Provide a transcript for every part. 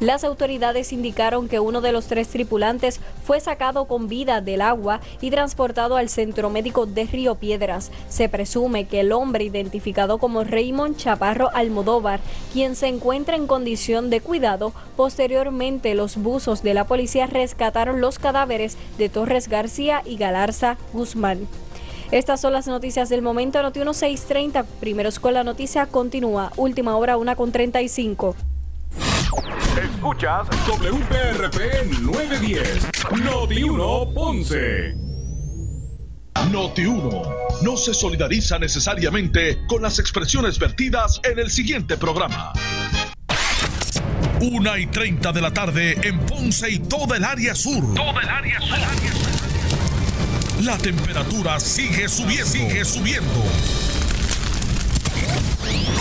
Las autoridades indicaron que uno de los tres tripulantes fue sacado con vida del agua y transportado al centro médico de Río Piedras. Se presume que el hombre identificado como Raymond Chaparro Almodóvar, quien se encuentra en condición de cuidado, posteriormente los buzos de la policía rescataron los cadáveres de Torres García y Galarza Guzmán. Estas son las noticias del momento. Noti 1630, primeros con la noticia, continúa. Última hora, una con 35. Escuchas WPRP 910, Noti 1 Ponce. Noti 1 no se solidariza necesariamente con las expresiones vertidas en el siguiente programa. Una y 30 de la tarde en Ponce y toda el área sur. Toda el área sur. La temperatura sigue subiendo. Sigue subiendo.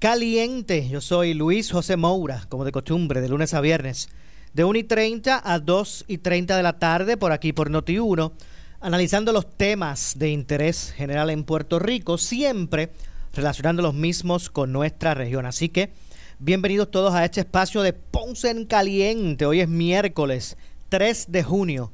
Caliente. Yo soy Luis José Moura, como de costumbre, de lunes a viernes, de 1 y 30 a 2 y 30 de la tarde, por aquí por Noti1, analizando los temas de interés general en Puerto Rico, siempre relacionando los mismos con nuestra región. Así que, bienvenidos todos a este espacio de Ponce en Caliente. Hoy es miércoles 3 de junio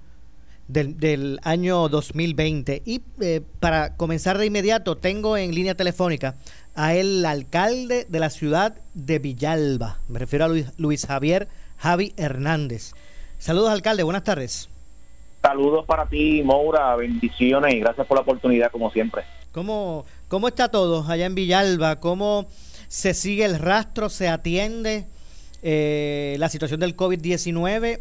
del, año 2020. Y eh, para comenzar de inmediato, tengo en línea telefónica a el alcalde de la ciudad de Villalba. Me refiero a Luis, Luis Javier Javi Hernández. Saludos, alcalde. Buenas tardes. Saludos para ti, Moura. Bendiciones y gracias por la oportunidad, como siempre. ¿Cómo, cómo está todo allá en Villalba? ¿Cómo se sigue el rastro? ¿Se atiende eh, la situación del COVID-19?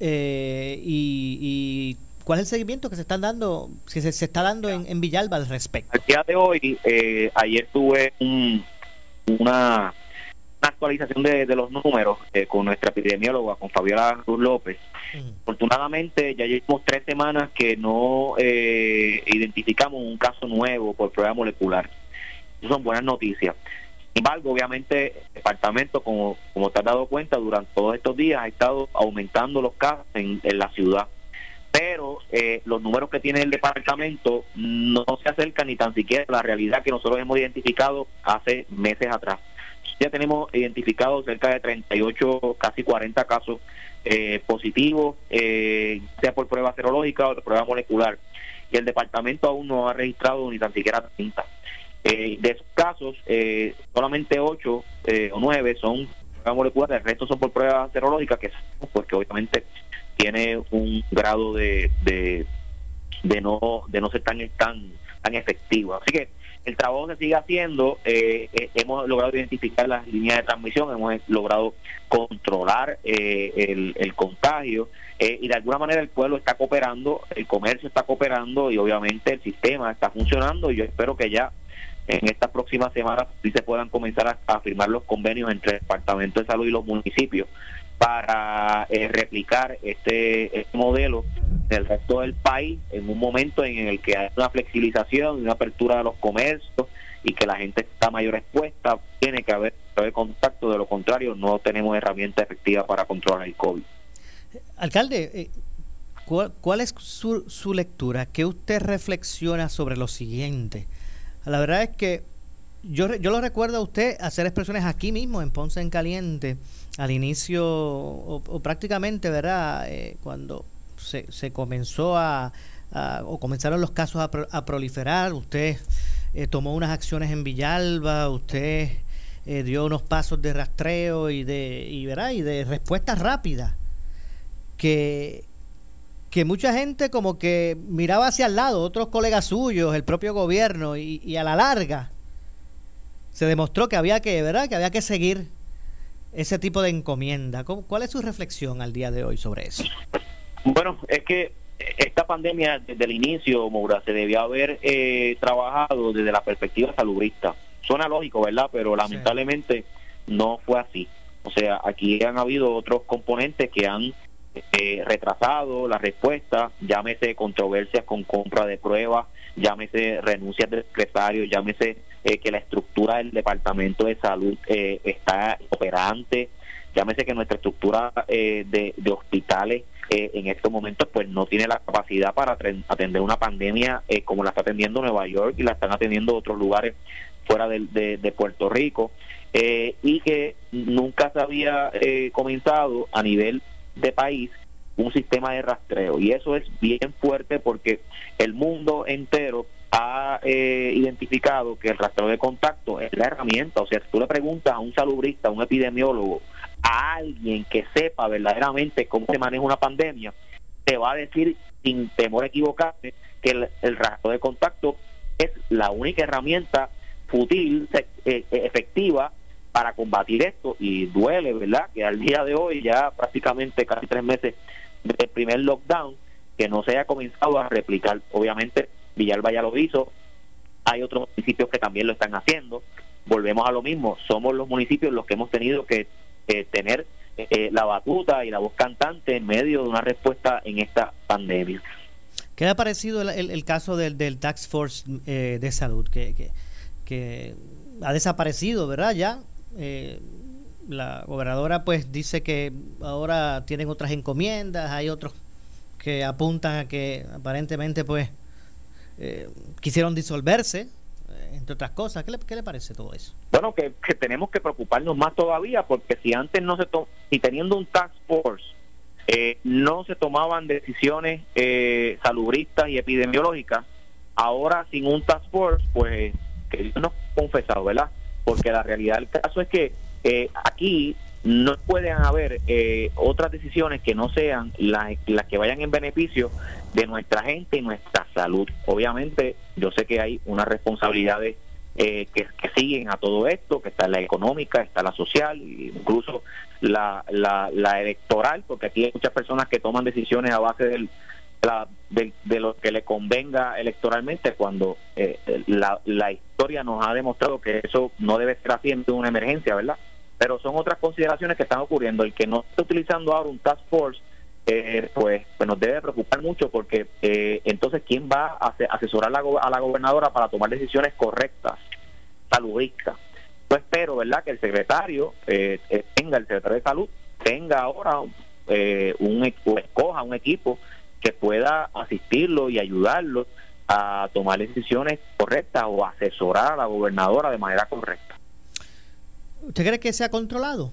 Eh, y, cuál es el seguimiento que se están dando, si se, está dando en, Villalba al respecto. Al día de hoy, eh, ayer tuve una, actualización de, los números eh, con nuestra epidemióloga, con Fabiola Cruz López. Afortunadamente, ya llevamos tres semanas que no identificamos un caso nuevo por prueba molecular. Esas son buenas noticias. Embargo, obviamente, el departamento, como, como te has dado cuenta, durante todos estos días ha estado aumentando los casos en, la ciudad. Pero eh, los números que tiene el departamento no se acercan ni tan siquiera a la realidad que nosotros hemos identificado hace meses atrás. Ya tenemos identificado cerca de 38, casi 40 casos eh, positivos, eh, sea por prueba serológica o por prueba molecular. Y el departamento aún no ha registrado ni tan siquiera 30. Eh, de esos casos, eh, solamente 8 eh, o 9 son moleculares, el resto son por pruebas serológicas, que porque obviamente tiene un grado de, de, de no de no ser tan tan tan efectivo. Así que el trabajo se sigue haciendo, hemos logrado identificar las líneas de transmisión, hemos logrado controlar el, el, contagio y de alguna manera el pueblo está cooperando, el comercio está cooperando y obviamente el sistema está funcionando y yo espero que ya en estas próximas semanas sí se puedan comenzar a, firmar los convenios entre el Departamento de Salud y los municipios para eh, replicar este, este, modelo en el resto del país en un momento en el que hay una flexibilización, una apertura de los comercios y que la gente está mayor expuesta, tiene que haber, contacto, de lo contrario no tenemos herramientas efectivas para controlar el COVID. Alcalde, eh, ¿cuál, ¿cuál, es su lectura? ¿Qué usted reflexiona sobre lo siguiente? La verdad es que yo, yo lo recuerdo a usted hacer expresiones aquí mismo, en Ponce en Caliente, al inicio, o, prácticamente, ¿verdad? Eh, cuando se, se comenzó a, o comenzaron los casos a, proliferar, usted eh, tomó unas acciones en Villalba, usted eh, dio unos pasos de rastreo y de, y, ¿verdad? y de respuesta rápida que, que mucha gente como que miraba hacia el lado, otros colegas suyos, el propio gobierno, y, a la larga se demostró que había que, ¿verdad? Que había que seguir ese tipo de encomienda. ¿Cuál es su reflexión al día de hoy sobre eso? Bueno, es que esta pandemia desde el inicio, Moura, se debió haber eh, trabajado desde la perspectiva salubrista. Suena lógico, ¿verdad? Pero lamentablemente no fue así. O sea, aquí han habido otros componentes que han eh, retrasado la respuesta, llámese controversias con compra de pruebas, llámese renuncias de secretarios, llámese eh, que la estructura del Departamento de Salud eh, está operante, llámese que nuestra estructura de, hospitales en estos momentos pues no tiene la capacidad para atender una pandemia como la está atendiendo Nueva York y la están atendiendo otros lugares fuera de, de Puerto Rico y que nunca se había comenzado a nivel de país un sistema de rastreo. Y eso es bien fuerte porque el mundo entero ha eh, identificado que el rastreo de contacto es la herramienta, o sea, si tú le preguntas a un salubrista, a un epidemiólogo, a alguien que sepa verdaderamente cómo se maneja una pandemia, te va a decir sin temor a equivocarse que el, rastreo de contacto es la única herramienta fútil, eh, eh, efectiva para combatir esto y duele, ¿verdad? Que al día de hoy, ya prácticamente casi tres meses del primer lockdown, que no se haya comenzado a replicar. Obviamente, Villalba ya lo hizo, hay otros municipios que también lo están haciendo. Volvemos a lo mismo, somos los municipios los que hemos tenido que tener eh, la batuta y la voz cantante en medio de una respuesta en esta pandemia. ¿Qué ha parecido el, caso del, del Tax Force eh, de Salud? Que, que, que, ha desaparecido, ¿verdad? Ya eh, la gobernadora pues dice que ahora tienen otras encomiendas, hay otros que apuntan a que aparentemente pues eh, quisieron disolverse, eh, entre otras cosas. ¿Qué le, ¿Qué le, parece todo eso? Bueno, que, tenemos que preocuparnos más todavía porque si antes no se to si teniendo un task force eh, no se tomaban decisiones salubristas y epidemiológicas, ahora sin un task force pues que no confesado, ¿verdad? Porque la realidad del caso es que eh, aquí no pueden haber eh, otras decisiones que no sean las, las que vayan en beneficio de nuestra gente y nuestra salud. Obviamente, yo sé que hay unas responsabilidades eh, que, siguen a todo esto, que está la económica, está la social, incluso la, la, la electoral, porque aquí hay muchas personas que toman decisiones a base del, de, lo que le convenga electoralmente cuando eh, la, la, historia nos ha demostrado que eso no debe ser en una emergencia, ¿verdad? Pero son otras consideraciones que están ocurriendo. El que no esté utilizando ahora un task force, eh, pues, pues nos debe preocupar mucho porque eh, entonces, ¿quién va a asesorar a la gobernadora para tomar decisiones correctas, saludistas? Yo espero, ¿verdad?, que el secretario tenga, el secretario de salud, tenga ahora un, escoja un equipo que pueda asistirlo y ayudarlo a tomar decisiones correctas o asesorar a la gobernadora de manera correcta. ¿Usted cree que se ha controlado?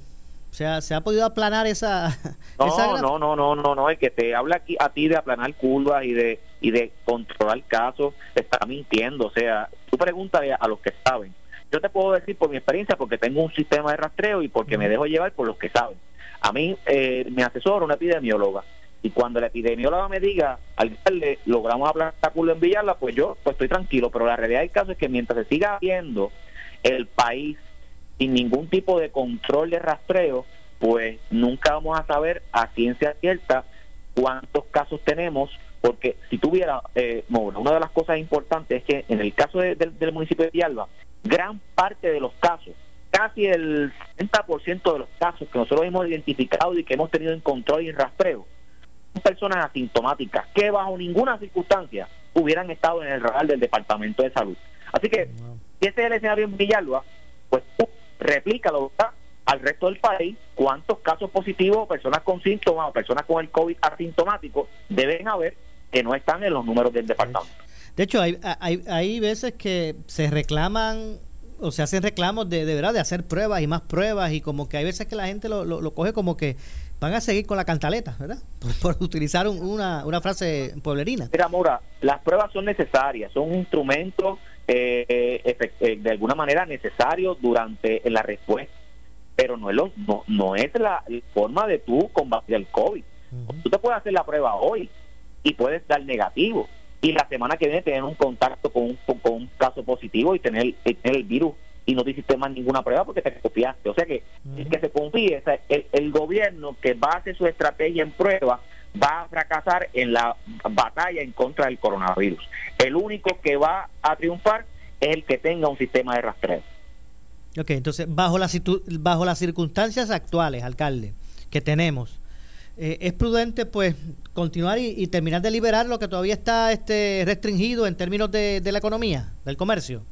O sea, ¿se ha podido aplanar esa... No, no, no, no, no, no, el que te habla aquí a ti de aplanar curvas y de y de controlar casos, está mintiendo. O sea, tú preguntas a los que saben. Yo te puedo decir por mi experiencia, porque tengo un sistema de rastreo y porque me dejo llevar por los que saben. A mí eh, me asesora una epidemióloga y cuando la epidemióloga me diga, alcalde, logramos hablar culo en Villarla, pues yo pues estoy tranquilo. Pero la realidad del caso es que mientras se siga viendo el país sin ningún tipo de control de rastreo, pues nunca vamos a saber a ciencia cierta cuántos casos tenemos, porque si tuviera, eh, una de las cosas importantes es que en el caso del municipio de Villalba, gran parte de los casos, casi el 60% de los casos que nosotros hemos identificado y que hemos tenido en control y en rastreo, personas asintomáticas que bajo ninguna circunstancia hubieran estado en el radar del Departamento de Salud. Así que, si ese es el escenario en Villalba, pues tú replícalo al resto del país, cuántos casos positivos, personas con síntomas o personas con el COVID asintomático deben haber que no están en los números del departamento. De hecho, hay, hay, hay veces que se reclaman o se hacen reclamos de, de verdad de hacer pruebas y más pruebas y como que hay veces que la gente lo, lo coge como que van a seguir con la cantaleta, ¿verdad? Por, utilizar una, una, frase pueblerina. Mira, Mora, las pruebas son necesarias, son un instrumento eh, eh, de alguna manera necesario durante la respuesta, pero no es, lo, no, no es la forma de tú combatir el COVID. Tú te puedes hacer la prueba hoy y puedes dar negativo y la semana que viene tener un contacto con un, con un caso positivo y tener, tener el virus y no te hiciste más ninguna prueba porque te confiaste. O sea que el que se confíe, el, gobierno que base su estrategia en prueba va a fracasar en la batalla en contra del coronavirus. El único que va a triunfar es el que tenga un sistema de rastreo. Ok, entonces, bajo, la bajo las circunstancias actuales, alcalde, que tenemos, eh, ¿es prudente pues continuar y, terminar de liberar lo que todavía está este restringido en términos de, la economía, del comercio?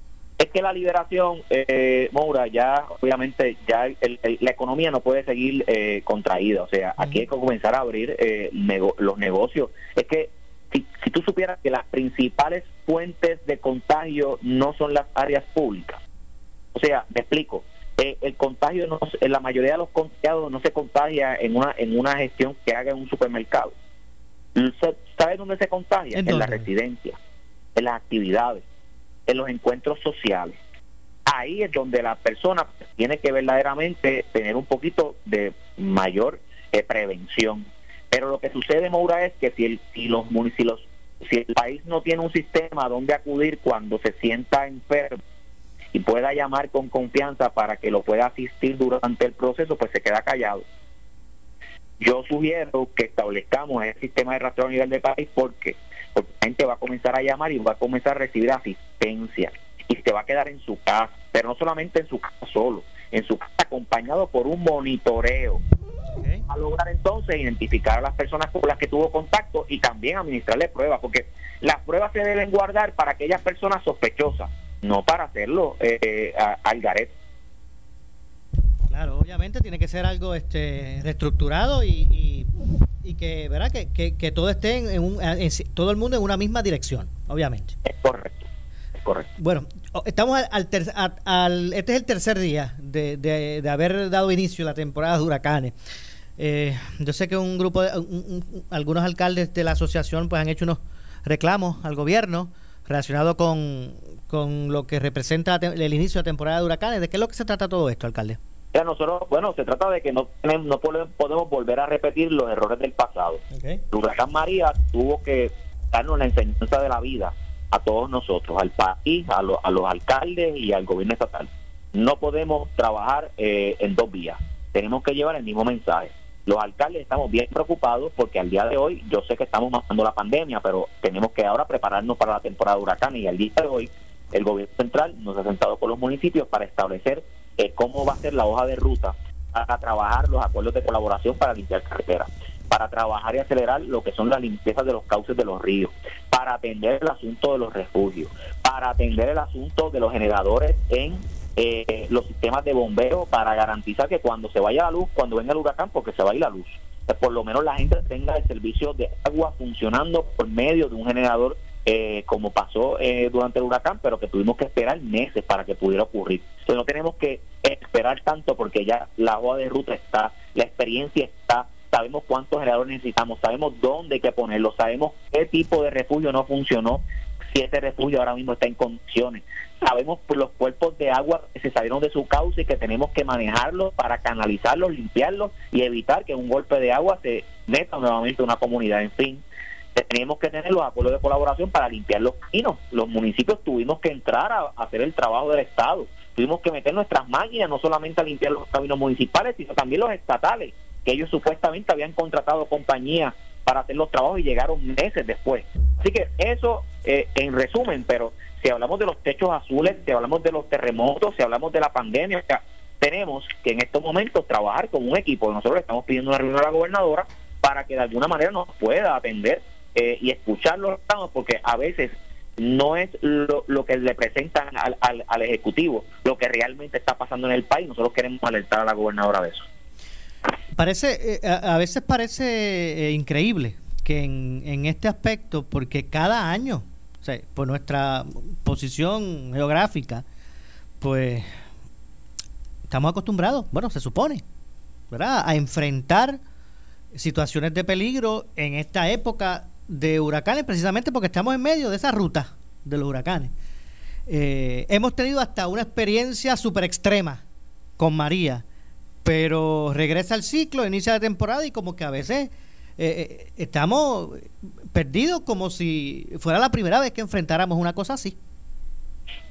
Es que la liberación, eh, Moura, ya obviamente ya la economía no puede seguir eh, contraída, o sea, aquí hay que comenzar a abrir eh, los negocios. Es que si, si tú supieras que las principales fuentes de contagio no son las áreas públicas, o sea, me explico, eh, el contagio, no, en la mayoría de los contagiados no se contagia en una, en una gestión que haga en un supermercado. ¿Sabes dónde se contagia? ¿En, la residencia, en las actividades, en los encuentros sociales. Ahí es donde la persona tiene que verdaderamente tener un poquito de mayor eh, prevención. Pero lo que sucede, Maura, es que si, el, si, los, si, si el país no tiene un sistema donde acudir cuando se sienta enfermo, y pueda llamar con confianza para que lo pueda asistir durante el proceso, pues se queda callado. Yo sugiero que establezcamos el sistema de rastreo a nivel del país porque, porque la gente va a comenzar a llamar y va a comenzar a recibir asistencia y se va a quedar en su casa, pero no solamente en su casa solo, en su casa acompañado por un monitoreo. A lograr entonces identificar a las personas con las que tuvo contacto y también administrarle pruebas, porque las pruebas se deben guardar para aquellas personas sospechosas no para hacerlo eh, al garet. Claro, obviamente tiene que ser algo este reestructurado y, y, que, ¿verdad? Que, que, todo esté en, un, todo el mundo en una misma dirección, obviamente. Es correcto, correcto. Bueno, estamos al, al, este es el tercer día de, de, haber dado inicio a la temporada de huracanes. Eh, yo sé que un grupo de algunos alcaldes de la asociación pues han hecho unos reclamos al gobierno relacionado con, con lo que representa el inicio de temporada de huracanes. ¿De qué es lo que se trata todo esto, alcalde? Ya nosotros, bueno, se trata de que no, no podemos volver a repetir los errores del pasado. El huracán María tuvo que darnos la enseñanza de la vida a todos nosotros, al país, a, a los alcaldes y al gobierno estatal. No podemos trabajar eh, en dos vías. Tenemos que llevar el mismo mensaje los alcaldes estamos bien preocupados porque al día de hoy yo sé que estamos matando la pandemia, pero tenemos que ahora prepararnos para la temporada de huracanes y al día de hoy el gobierno central nos ha sentado con los municipios para establecer eh, cómo va a ser la hoja de ruta para trabajar los acuerdos de colaboración para limpiar carreteras, para trabajar y acelerar lo que son las limpiezas de los cauces de los ríos, para atender el asunto de los refugios, para atender el asunto de los generadores en eh, los sistemas de bombeo para garantizar que cuando se vaya la luz, cuando venga el huracán, porque se va a ir la luz, pues por lo menos la gente tenga el servicio de agua funcionando por medio de un generador eh, como pasó eh, durante el huracán, pero que tuvimos que esperar meses para que pudiera ocurrir. Entonces no tenemos que esperar tanto porque ya la agua de ruta está, la experiencia está, sabemos cuántos generadores necesitamos, sabemos dónde hay que ponerlo, sabemos qué tipo de refugio no funcionó, si ese refugio ahora mismo está en condiciones. Sabemos por los cuerpos de agua se salieron de su cauce y que tenemos que manejarlos para canalizarlos, limpiarlos y evitar que un golpe de agua se meta nuevamente a una comunidad. En fin, tenemos que tener los acuerdos de colaboración para limpiar los caminos. Los municipios tuvimos que entrar a, hacer el trabajo del Estado. Tuvimos que meter nuestras máquinas no solamente a limpiar los caminos municipales, sino también los estatales, que ellos supuestamente habían contratado compañías para hacer los trabajos y llegaron meses después. Así que eso eh, en resumen, pero si hablamos de los techos azules, si hablamos de los terremotos, si hablamos de la pandemia, tenemos que en estos momentos trabajar con un equipo. Nosotros le estamos pidiendo una reunión a la gobernadora para que de alguna manera nos pueda atender eh, y escuchar los porque a veces no es lo, lo que le presentan al, al, Ejecutivo, lo que realmente está pasando en el país. Nosotros queremos alertar a la gobernadora de eso. Parece, eh, a, veces parece increíble que en, este aspecto, porque cada año, por nuestra posición geográfica, pues estamos acostumbrados, bueno, se supone, ¿verdad?, a enfrentar situaciones de peligro en esta época de huracanes, precisamente porque estamos en medio de esa ruta de los huracanes. Eh, hemos tenido hasta una experiencia súper extrema con María, pero regresa el ciclo, inicia la temporada y como que a veces eh, eh, estamos perdidos como si fuera la primera vez que enfrentáramos una cosa así.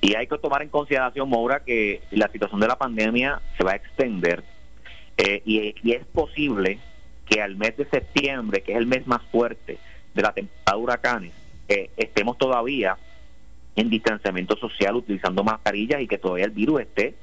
Y hay que tomar en consideración, Moura, que la situación de la pandemia se va a extender eh, y, es posible que al mes de septiembre, que es el mes más fuerte de la temporada de huracanes, estemos todavía en distanciamiento social utilizando mascarillas y que todavía el virus esté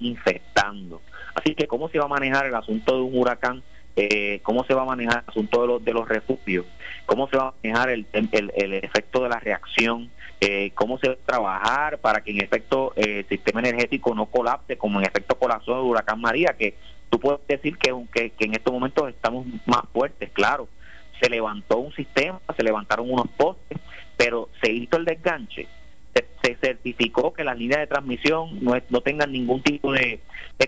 infectando. Así que, ¿cómo se va a manejar el asunto de un huracán? Eh, ¿Cómo se va a manejar el asunto de los, de los refugios? ¿Cómo se va a manejar el, el, efecto de la reacción? Eh, ¿Cómo se va a trabajar para que en efecto eh, el sistema energético no colapse como en efecto colapsó el huracán María? Que tú puedes decir que, que, que en estos momentos estamos más fuertes, claro. Se levantó un sistema, se levantaron unos postes, pero se hizo el desganche se, certificó que las líneas de transmisión no, no tengan ningún tipo de,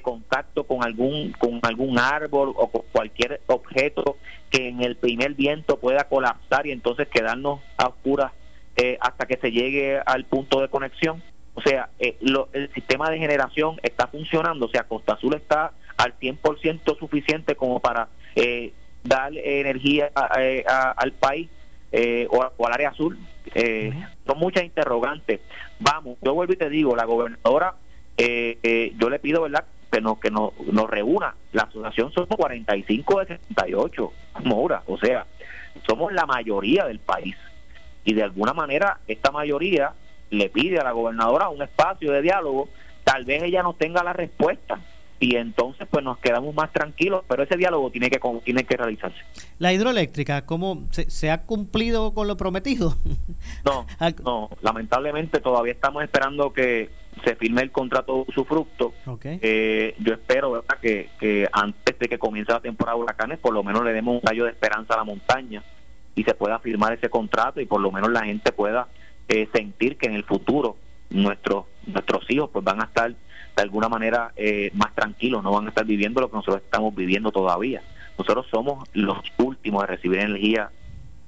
contacto con algún con algún árbol o con cualquier objeto que en el primer viento pueda colapsar y entonces quedarnos a oscuras eh, hasta que se llegue al punto de conexión. O sea, eh, el sistema de generación está funcionando, o sea, Costa Azul está al 100% suficiente como para eh, dar energía al país eh, o, al área azul. Eh, son muchas interrogantes. Vamos, yo vuelvo y te digo, la gobernadora, eh, yo le pido, ¿verdad? Que nos, que nos, nos reúna. La asociación somos 45 de 68, Mora. O sea, somos la mayoría del país. Y de alguna manera, esta mayoría le pide a la gobernadora un espacio de diálogo. Tal vez ella no tenga la respuesta y entonces pues nos quedamos más tranquilos, pero ese diálogo tiene que tiene que realizarse. La hidroeléctrica, ¿cómo se, ha cumplido con lo prometido? No, no, lamentablemente todavía estamos esperando que se firme el contrato su fruto. Eh, yo espero ¿verdad? Que, que antes de que comience la temporada de huracanes, por lo menos le demos un rayo de esperanza a la montaña y se pueda firmar ese contrato y por lo menos la gente pueda eh, sentir que en el futuro nuestros nuestros hijos pues van a estar de alguna manera eh, más tranquilos, no van a estar viviendo lo que nosotros estamos viviendo todavía. Nosotros somos los últimos de recibir energía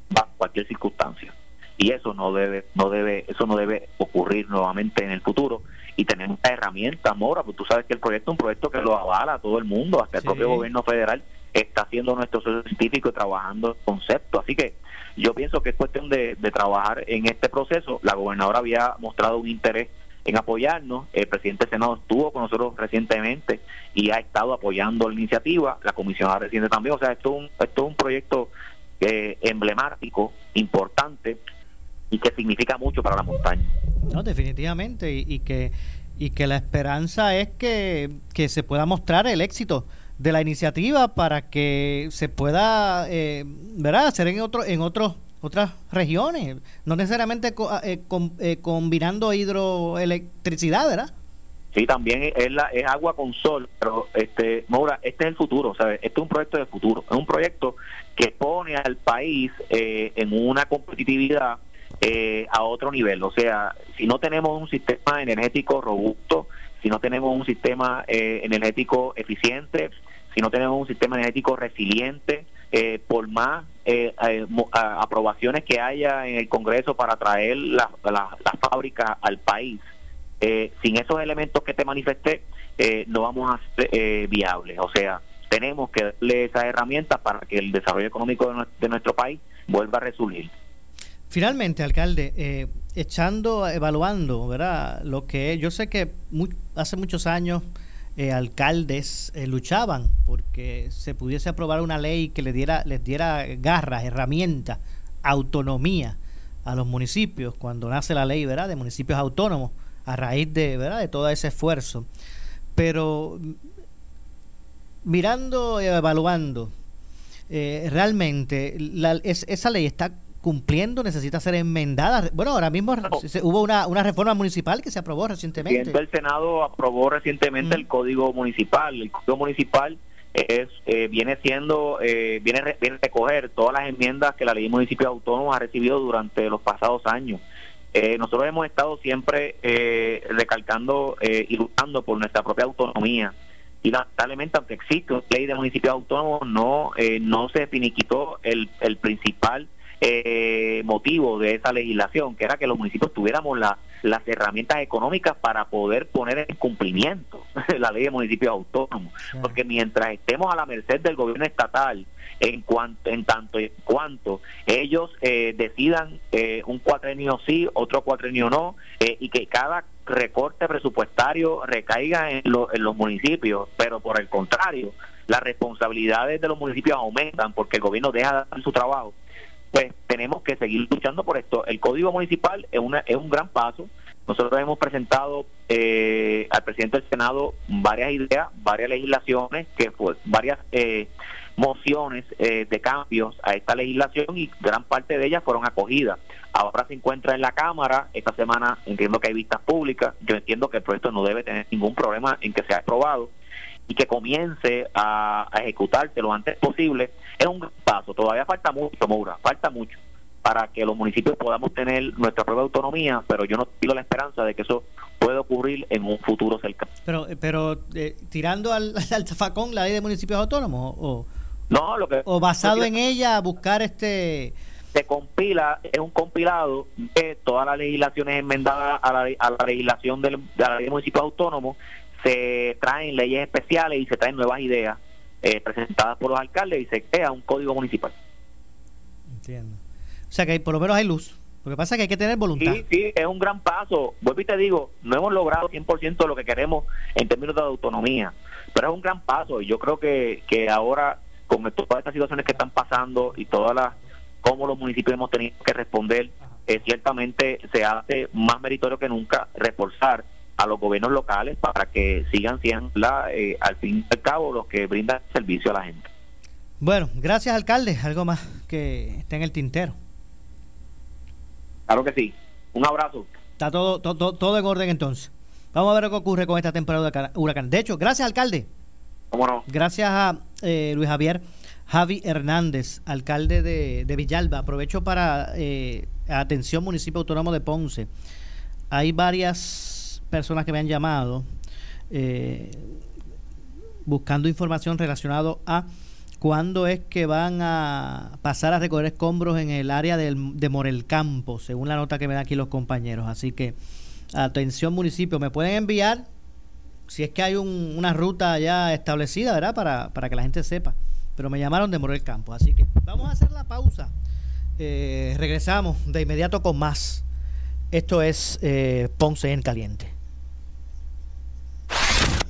bajo cualquier circunstancia. Y eso no debe no debe eso no debe ocurrir nuevamente en el futuro. Y tenemos herramientas Mora pues tú sabes que el proyecto es un proyecto que lo avala a todo el mundo. Hasta el propio gobierno federal está haciendo nuestro científico y trabajando el concepto. Así que yo pienso que es cuestión de, de trabajar en este proceso. La gobernadora había mostrado un interés en apoyarnos. El presidente del Senado estuvo con nosotros recientemente y ha estado apoyando la iniciativa, la comisionada reciente también. O sea, esto es un, esto es un proyecto eh, emblemático, importante y que significa mucho para la montaña. No, definitivamente, y, que y que la esperanza es que, que se pueda mostrar el éxito de la iniciativa para que se pueda eh, ¿verdad? hacer en otro en otros otras regiones, no necesariamente ah, eh, eh, combinando hidroelectricidad, ¿verdad? Sí, también es, la, es agua con sol, pero este, Maura, este es el futuro, ¿sabes? Este es un proyecto de futuro, es un proyecto que pone al país eh, en una competitividad a otro nivel, o sea, si no tenemos un sistema energético robusto, si no tenemos un sistema energético eficiente, si no tenemos un sistema energético resiliente, eh, por más eh, eh, aprobaciones que haya en el Congreso para traer las la, fábricas al país, sin esos elementos que te manifesté, no vamos a ser viables. O sea, tenemos que darle esas herramientas para que el desarrollo económico de, nuestro país vuelva a resurgir. Finalmente, alcalde, echando, evaluando, ¿verdad? Lo que yo sé que hace muchos años eh, alcaldes eh, luchaban porque se pudiese aprobar una ley que les diera, les diera garras, herramientas, autonomía a los municipios cuando nace la ley ¿verdad? de municipios autónomos a raíz de, ¿verdad? de todo ese esfuerzo. Pero mirando, evaluando, eh, realmente la, esa ley está cumpliendo, necesita ser enmendada. Bueno, ahora mismo hubo una, una reforma municipal que se aprobó recientemente. El Senado aprobó recientemente el Código Municipal. El Código Municipal es eh, viene siendo eh, viene, viene a recoger todas las enmiendas que la ley de municipios autónomos ha recibido durante los pasados años. Eh, nosotros hemos estado siempre recalcando y luchando por nuestra propia autonomía y lamentablemente aunque existe una ley de municipios autónomos no no se finiquitó el, el principal eh, motivo de esa legislación, que era que los municipios tuviéramos la, las herramientas económicas para poder poner en cumplimiento la ley de municipios autónomos. Porque mientras estemos a la merced del gobierno estatal, en cuanto en tanto y en cuanto ellos eh, decidan eh, un cuatrenio sí, otro cuatrenio no, eh, y que cada recorte presupuestario recaiga en, en los municipios, pero por el contrario, las responsabilidades de los municipios aumentan porque el gobierno deja de hacer su trabajo pues tenemos que seguir luchando por esto. El Código Municipal es, una, es un gran paso, nosotros hemos presentado eh, al presidente del Senado varias ideas, varias legislaciones, que fue, varias eh, mociones eh, de cambios a esta legislación y gran parte de ellas fueron acogidas. Ahora se encuentra en la Cámara, esta semana entiendo que hay vistas públicas, yo entiendo que el proyecto no debe tener ningún problema en que sea aprobado y que comience a, a ejecutarse lo antes posible. Es un paso, todavía falta mucho, Moura, falta mucho para que los municipios podamos tener nuestra propia autonomía, pero yo no tengo la esperanza de que eso pueda ocurrir en un futuro cercano. Pero, pero eh, tirando al, al zafacón la ley de municipios autónomos o, no, lo que, o basado en ella buscar este se compila, es un compilado de todas las legislaciones enmendadas a la, a la legislación del, de la ley de municipios autónomos, se traen leyes especiales y se traen nuevas ideas eh, presentadas por los alcaldes y se crea un código municipal. Entiendo. O sea que por lo menos hay luz. Lo que pasa es que hay que tener voluntad. Sí, sí, es un gran paso. Vuelvo y te digo, no hemos logrado 100% lo que queremos en términos de autonomía, pero es un gran paso y yo creo que, que ahora con todas estas situaciones que están pasando y todas las cómo los municipios hemos tenido que responder, eh, ciertamente se hace más meritorio que nunca reforzar a los gobiernos locales para que sigan siendo eh, al fin y al cabo los que brindan servicio a la gente. Bueno, gracias alcalde. Algo más que esté en el tintero. Claro que sí. Un abrazo. Está todo, todo, todo en orden entonces. Vamos a ver qué ocurre con esta temporada de huracán. De hecho, gracias, alcalde. ¿Cómo no? Gracias a eh, Luis Javier Javi Hernández, alcalde de, de Villalba. Aprovecho para eh, atención, municipio autónomo de Ponce. Hay varias personas que me han llamado eh, buscando información relacionada a ¿Cuándo es que van a pasar a recoger escombros en el área del, de Morelcampo, según la nota que me dan aquí los compañeros? Así que, atención municipio, me pueden enviar, si es que hay un, una ruta ya establecida, ¿verdad? Para, para que la gente sepa. Pero me llamaron de Morelcampo, así que vamos a hacer la pausa. Eh, regresamos de inmediato con más. Esto es eh, Ponce en Caliente.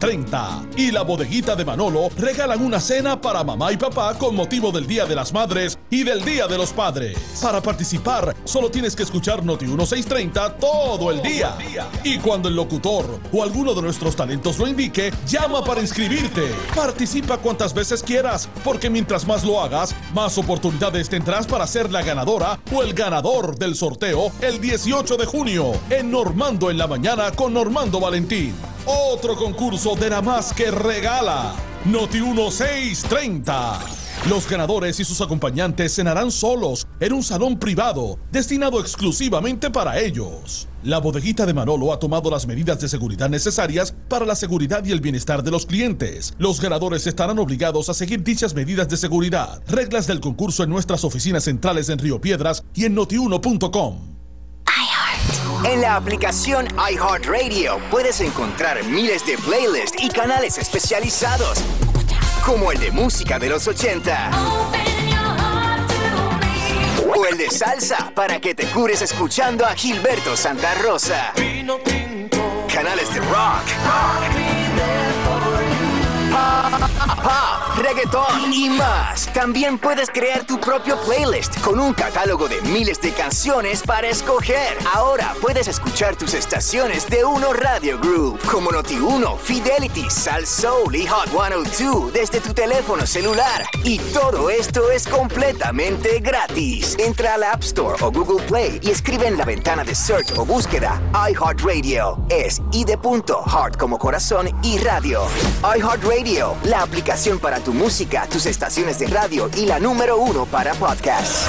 30 y la bodeguita de Manolo regalan una cena para mamá y papá con motivo del Día de las Madres y del Día de los Padres. Para participar, solo tienes que escuchar Noti 1630 todo el día. Y cuando el locutor o alguno de nuestros talentos lo indique, llama para inscribirte. Participa cuantas veces quieras, porque mientras más lo hagas, más oportunidades tendrás para ser la ganadora o el ganador del sorteo el 18 de junio en Normando en la mañana con Normando Valentín. Otro concurso de la más que regala. Noti 1630. Los ganadores y sus acompañantes cenarán solos en un salón privado destinado exclusivamente para ellos. La bodeguita de Manolo ha tomado las medidas de seguridad necesarias para la seguridad y el bienestar de los clientes. Los ganadores estarán obligados a seguir dichas medidas de seguridad. Reglas del concurso en nuestras oficinas centrales en Río Piedras y en notiuno.com. En la aplicación iHeartRadio puedes encontrar miles de playlists y canales especializados, como el de música de los 80 o el de salsa para que te cures escuchando a Gilberto Santa Rosa. Canales de rock. Pop, reggaetón y más. También puedes crear tu propio playlist con un catálogo de miles de canciones para escoger. Ahora puedes escuchar tus estaciones de Uno Radio Group, como Noti1, Fidelity, Sal Soul y Hot 102 desde tu teléfono celular. Y todo esto es completamente gratis. Entra a la App Store o Google Play y escribe en la ventana de search o búsqueda iHeartRadio. Es I de Heart como corazón y radio. iHeartRadio, la aplicación para tu música, tus estaciones de radio y la número uno para podcasts.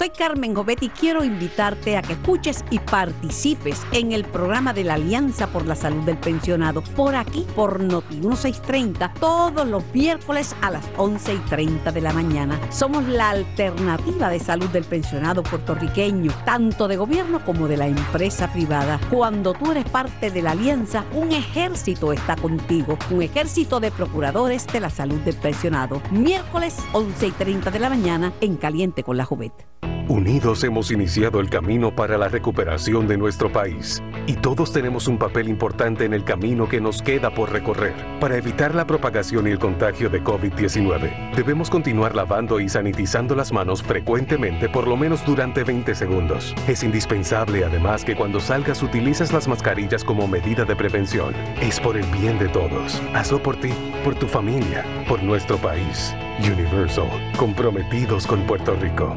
Soy Carmen Jovet y quiero invitarte a que escuches y participes en el programa de la Alianza por la Salud del Pensionado por aquí, por Noti 1630, todos los miércoles a las 11 y 30 de la mañana. Somos la alternativa de salud del pensionado puertorriqueño, tanto de gobierno como de la empresa privada. Cuando tú eres parte de la alianza, un ejército está contigo, un ejército de procuradores de la salud del pensionado. Miércoles 11 y 30 de la mañana en Caliente con la Jovet. Unidos hemos iniciado el camino para la recuperación de nuestro país y todos tenemos un papel importante en el camino que nos queda por recorrer. Para evitar la propagación y el contagio de COVID-19, debemos continuar lavando y sanitizando las manos frecuentemente por lo menos durante 20 segundos. Es indispensable además que cuando salgas utilices las mascarillas como medida de prevención. Es por el bien de todos. Hazlo por ti, por tu familia, por nuestro país. Universal, comprometidos con Puerto Rico.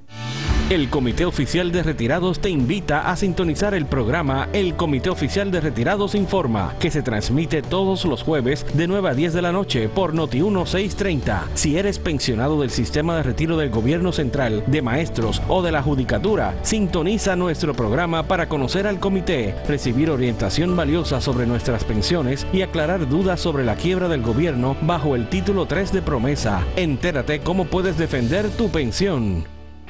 El Comité Oficial de Retirados te invita a sintonizar el programa El Comité Oficial de Retirados Informa, que se transmite todos los jueves de 9 a 10 de la noche por Noti 1630. Si eres pensionado del sistema de retiro del gobierno central, de maestros o de la judicatura, sintoniza nuestro programa para conocer al comité, recibir orientación valiosa sobre nuestras pensiones y aclarar dudas sobre la quiebra del gobierno bajo el título 3 de promesa. Entérate cómo puedes defender tu pensión.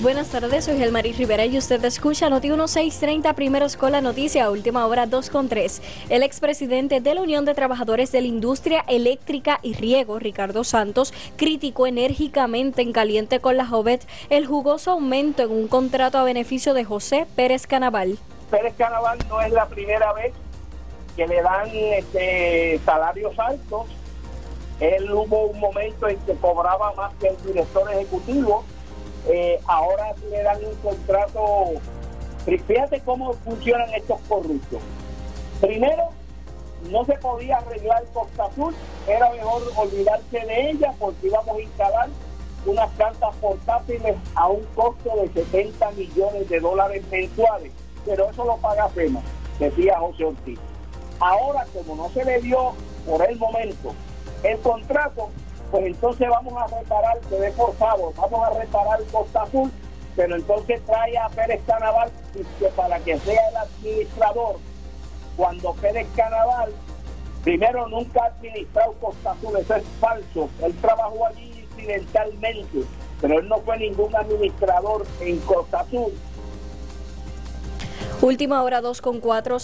Buenas tardes, soy Gelmarí Rivera y usted escucha Noti 1630 primeros con la noticia, última hora 2 con 3. El expresidente de la Unión de Trabajadores de la Industria Eléctrica y Riego, Ricardo Santos, criticó enérgicamente en Caliente con la Jovet el jugoso aumento en un contrato a beneficio de José Pérez Canaval. Pérez Canaval no es la primera vez que le dan este, salarios altos. Él hubo un momento en que cobraba más que el director ejecutivo eh, ahora le dan un contrato. Fíjate cómo funcionan estos corruptos. Primero, no se podía arreglar Costa Azul, era mejor olvidarse de ella porque íbamos a instalar unas plantas portátiles a un costo de 70 millones de dólares mensuales, pero eso lo paga FEMA, decía José Ortiz. Ahora, como no se le dio por el momento el contrato, pues entonces vamos a reparar, se ve forzado, vamos a reparar Costa Azul, pero entonces trae a Pérez Canaval que para que sea el administrador, cuando Pérez Canaval, primero nunca ha administrado Costa Azul, eso es falso, él trabajó allí incidentalmente, pero él no fue ningún administrador en Costa Azul. Última hora 2 con 4.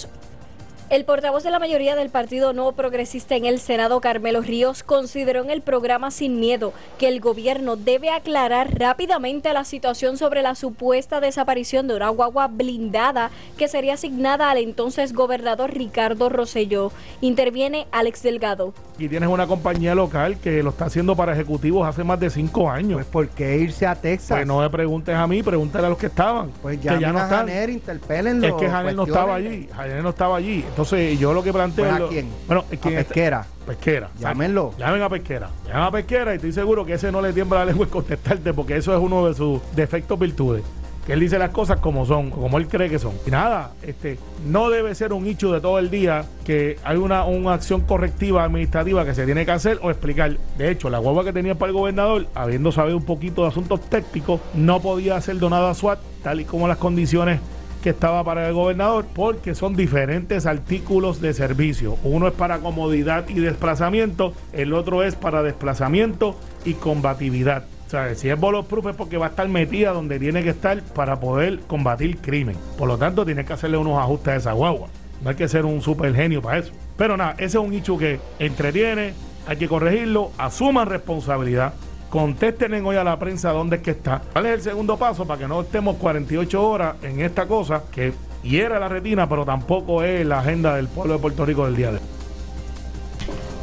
El portavoz de la mayoría del Partido No Progresista en el Senado, Carmelo Ríos, consideró en el programa Sin Miedo que el gobierno debe aclarar rápidamente la situación sobre la supuesta desaparición de una guagua blindada que sería asignada al entonces gobernador Ricardo Rosselló. Interviene Alex Delgado. Y tienes una compañía local que lo está haciendo para ejecutivos hace más de cinco años. Pues ¿por qué irse a Texas? Pues no me preguntes a mí, pregúntale a los que estaban. Pues ya, ya no a Janer, interpélenlo. Es que Janer no estaba allí. Janer no estaba allí. Entonces, yo lo que planteo. ¿Pues ¿A quién? Bueno, a Pesquera. Pesquera. Llámenlo. Llamen a Pesquera. Llamen a Pesquera y estoy seguro que ese no le tiembla la lengua en contestarte porque eso es uno de sus defectos virtudes. que él dice las cosas como son, como él cree que son. Y nada, este, no debe ser un hecho de todo el día que hay una, una acción correctiva administrativa que se tiene que hacer o explicar. De hecho, la guagua que tenía para el gobernador, habiendo sabido un poquito de asuntos técnicos, no podía ser donada a SWAT, tal y como las condiciones que estaba para el gobernador porque son diferentes artículos de servicio. Uno es para comodidad y desplazamiento, el otro es para desplazamiento y combatividad. O sea, si es bulletproof es porque va a estar metida donde tiene que estar para poder combatir crimen. Por lo tanto, tiene que hacerle unos ajustes a esa guagua. No hay que ser un super genio para eso. Pero nada, ese es un hecho que entretiene, hay que corregirlo, asuman responsabilidad contesten hoy a la prensa dónde es que está. ¿Cuál es el segundo paso para que no estemos 48 horas en esta cosa que hiera la retina, pero tampoco es la agenda del pueblo de Puerto Rico del día de hoy?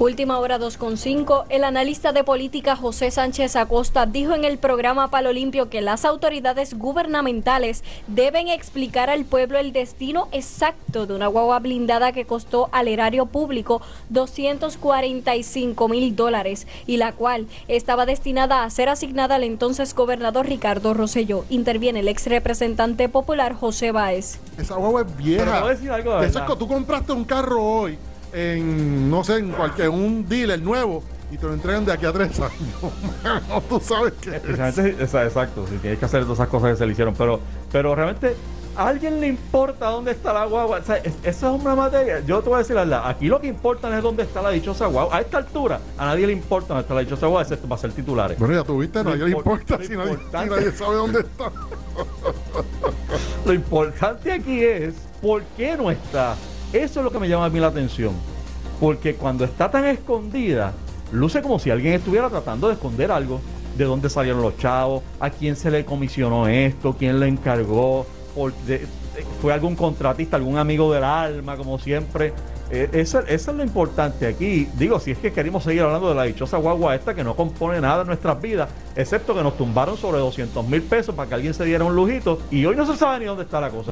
Última hora 2.5. El analista de política José Sánchez Acosta dijo en el programa Palo Limpio que las autoridades gubernamentales deben explicar al pueblo el destino exacto de una guagua blindada que costó al erario público 245 mil dólares y la cual estaba destinada a ser asignada al entonces gobernador Ricardo Rosselló. Interviene el ex representante popular José Báez. Esa guagua es vieja. Pero te voy a decir algo de Eso es que tú compraste un carro hoy en, no sé, en cualquier un dealer nuevo y te lo entregan de aquí a tres años. Mano, tú sabes Precisamente, esa- exacto, si tienes que hacer todas esas cosas que se le hicieron, pero, pero realmente ¿a alguien le importa dónde está la guagua? O sea, es- esa es una materia. Yo te voy a decir la verdad, aquí lo que importa no es dónde está la dichosa guagua. A esta altura, a nadie le importa dónde está la dichosa guagua, excepto para ser titulares. Bueno, ya tuviste, Lo nadie le impor- importa si nadie, si importante- nadie sabe dónde está. Lo importante aquí es por qué no está. Eso es lo que me llama a mí la atención. Porque cuando está tan escondida, luce como si alguien estuviera tratando de esconder algo. De dónde salieron los chavos, a quién se le comisionó esto, quién le encargó, de- fue algún contratista, algún amigo del alma, como siempre. Eh, eso, eso es lo importante aquí. Digo, si es que queremos seguir hablando de la dichosa guagua esta que no compone nada en nuestras vidas, excepto que nos tumbaron sobre 200 mil pesos para que alguien se diera un lujito y hoy no se sabe ni dónde está la cosa.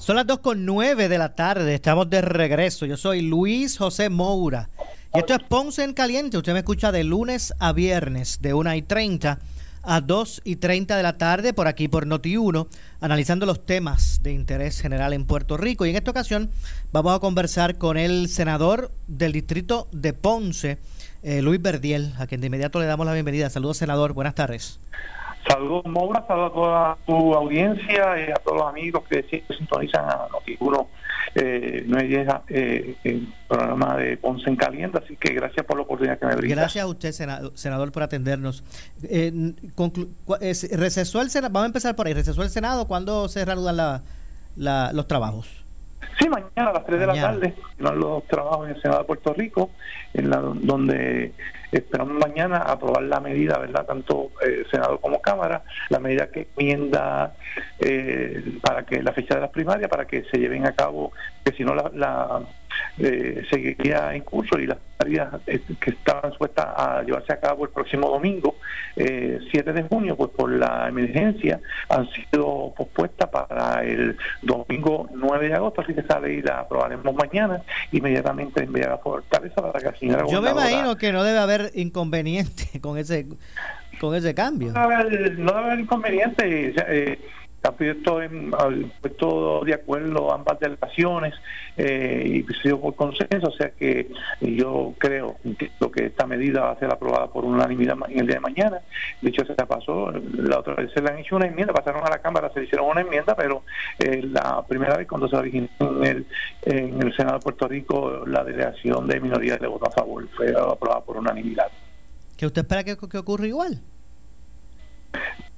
son las 2 con 9 de la tarde. Estamos de regreso. Yo soy Luis José Moura. Y esto es Ponce en Caliente. Usted me escucha de lunes a viernes, de 1 y 30 a 2 y 30 de la tarde, por aquí por Noti1, analizando los temas de interés general en Puerto Rico. Y en esta ocasión vamos a conversar con el senador del distrito de Ponce, eh, Luis Verdiel, a quien de inmediato le damos la bienvenida. Saludos, senador. Buenas tardes. Saludos, Moura, saludos a toda tu audiencia y a todos los amigos que siempre sintonizan a Noti1 eh, 910, eh, el programa de Ponce en Caliente. Así que gracias por la oportunidad que me brinda. Gracias a usted, senador, por atendernos. Eh, es- recesó el Senado, vamos a empezar por ahí. ¿Recesó el Senado? ¿Cuándo se reanudan la- la- los trabajos? Sí, mañana a las 3 de la tarde los trabajos en el Senado de Puerto Rico, en la, donde esperamos mañana aprobar la medida, ¿verdad? Tanto eh, Senado como Cámara, la medida que enmienda eh, para que la fecha de las primarias, para que se lleven a cabo, que si no la, la, eh, seguiría en curso y las tareas eh, que estaban supuestas a llevarse a cabo el próximo domingo, eh, 7 de junio, pues por la emergencia han sido pospuestas para el domingo 9 de agosto, así que esa ley la aprobaremos mañana, inmediatamente enviará a Fortaleza para que la señora Yo me imagino que no debe haber inconveniente con ese con ese cambio. no debe haber, no debe haber inconveniente. eh, han puesto, en- puesto de acuerdo ambas delegaciones eh, y se dio por consenso, o sea que yo creo que, que esta medida va a ser aprobada por unanimidad en el día de mañana. Dicho se pasó, la otra vez se le han hecho una enmienda, pasaron a la Cámara, se le hicieron una enmienda, pero eh, la primera vez cuando se originó en el, en el Senado de Puerto Rico, la delegación de minoría le votó a favor, fue aprobada por unanimidad. ¿Que usted espera que, que ocurra igual?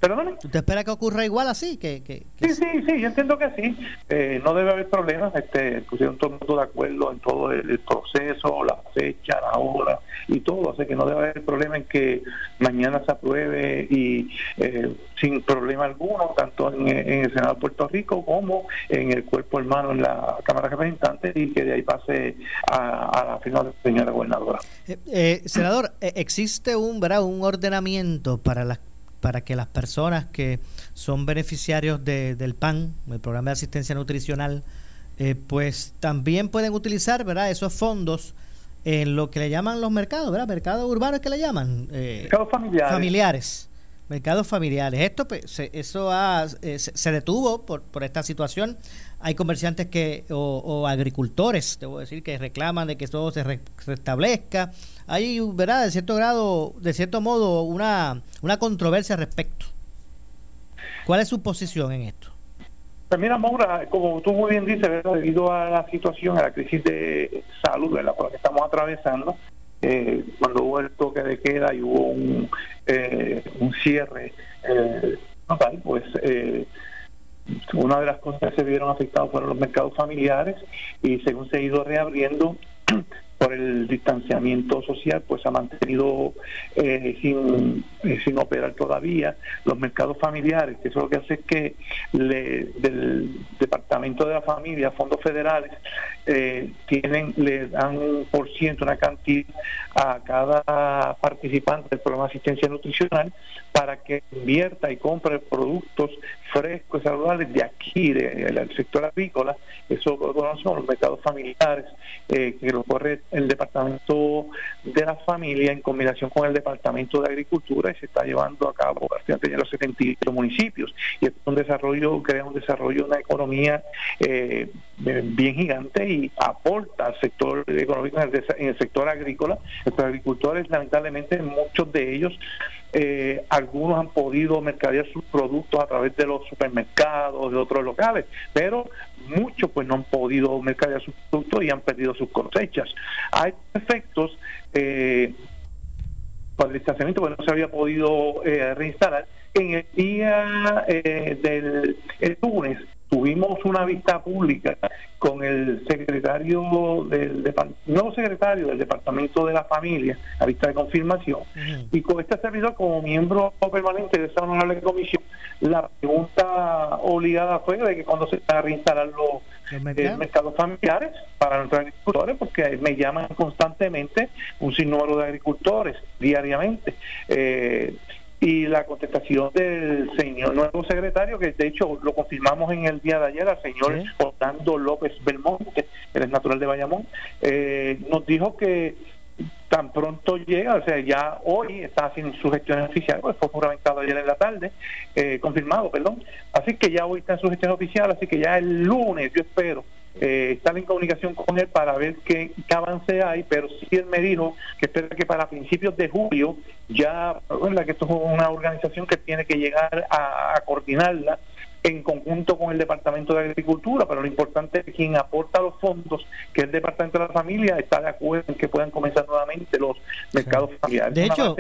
¿Perdóname? ¿Usted espera que ocurra igual así? Que, que, Sí, sí, sí, yo entiendo que sí. Eh, no debe haber problemas. Este, pusieron todo el mundo de acuerdo en todo el, el proceso, la fecha, la hora y todo. Así que no debe haber problema en que mañana se apruebe y eh, sin problema alguno, tanto en, en el Senado de Puerto Rico como en el cuerpo hermano en la Cámara de Representantes y que de ahí pase a, a la firma de la señora gobernadora. Eh, eh, senador, eh, existe un, ¿verdad? un ordenamiento para las para que las personas que son beneficiarios de- del PAN, el programa de asistencia nutricional, eh, pues también pueden utilizar ¿verdad? esos fondos en lo que le llaman los mercados, ¿verdad? Mercados urbanos que le llaman. Eh, Mercados familiares. Familiares. Mercados familiares. Esto pues, se, eso ha- eh, se, se detuvo por, por esta situación. Hay comerciantes que o, o agricultores, debo decir, que reclaman de que todo se re- restablezca. Hay, ¿verdad? De cierto grado, de cierto modo, una, una controversia al respecto. ¿Cuál es su posición en esto? Pues mira, Maura, como tú muy bien dices, ¿verdad? debido a la situación, a la crisis de salud ¿verdad? por la que estamos atravesando, eh, cuando hubo el toque de queda y hubo un, eh, un cierre eh, pues eh, una de las cosas que se vieron afectadas fueron los mercados familiares y según se ha ido reabriendo por el distanciamiento social, pues ha mantenido eh, sin, eh, sin operar todavía. Los mercados familiares, que eso lo que hace es que le- del Departamento de la Familia, fondos federales, eh, tienen le dan un por ciento, una cantidad a cada participante del programa de asistencia nutricional para que invierta y compre productos frescos y saludables de aquí, de- del sector agrícola, eso lo conocemos los mercados familiares, eh, que lo corre el Departamento de la Familia en combinación con el Departamento de Agricultura y se está llevando a cabo en los 78 municipios. Y es un desarrollo, crea un desarrollo, una economía eh, eh, bien gigante y aporta al sector económico en el, desa- en el sector agrícola. Los agricultores, lamentablemente, muchos de ellos eh, algunos han podido mercadear sus productos a través de los supermercados, de otros locales, pero muchos pues no han podido mercadear sus productos y han perdido sus cosechas. Estos efectos, eh, por el distanciamiento pues no se había podido eh, reinstalar. En el día eh, del el lunes tuvimos una vista pública con el secretario del nuevo secretario del Departamento de la Familia, a vista de confirmación, y con este servidor como miembro permanente de esa honorable comisión, la pregunta obligada fue de que cuando se van a reinstalar los eh, mercados familiares para nuestros agricultores, porque me llaman constantemente un sinnúmero de agricultores diariamente. Eh, y la contestación del señor nuevo secretario, que de hecho lo confirmamos en el día de ayer, al señor Orlando López Belmonte, él es natural de Bayamón, eh, nos dijo que tan pronto llega, o sea, ya hoy está haciendo su gestión oficial, pues fue juramentado ayer en la tarde, eh, confirmado, perdón, así que ya hoy está en su gestión oficial, así que ya el lunes yo espero eh, estar en comunicación con él para ver qué, qué avance hay, pero sí él me dijo que espera que para principios de julio ya, recuerda que esto es una organización que tiene que llegar a coordinarla en conjunto con el Departamento de Agricultura, pero lo importante es que quien aporta los fondos, que es el Departamento de la Familia, está de acuerdo en que puedan comenzar nuevamente los mercados familiares. De Es hecho-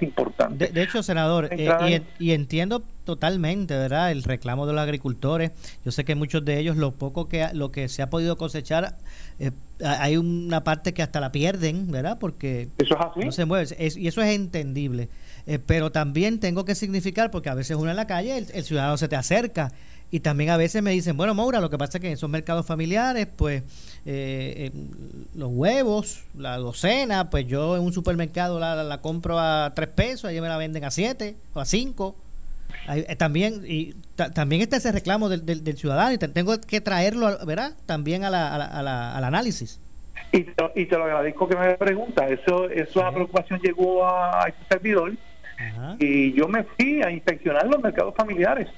importante. De, de hecho, senador, eh, y, en- y entiendo totalmente, ¿verdad? El reclamo de los agricultores. Yo sé que muchos de ellos, lo poco que lo que se ha podido cosechar, eh, hay una parte que hasta la pierden, ¿verdad? Porque eso es así. no se mueve. Es- y eso es entendible. Eh, pero también tengo que significar, porque a veces uno en la calle, el, el ciudadano se te acerca Y también a veces me dicen, bueno, Maura, lo que pasa es que en esos mercados familiares, pues eh, eh, los huevos, la docena, pues yo en un supermercado la, la compro a tres pesos, allí me la venden a siete o a cinco. Eh, también y ta- también está ese reclamo del, del- del ciudadano y te- tengo que traerlo, ¿verdad? También a la, a la- a la- al análisis. Y te, y te lo agradezco que me preguntas. Eso, eso esa preocupación llegó a, a este servidor y yo me fui a inspeccionar los mercados familiares.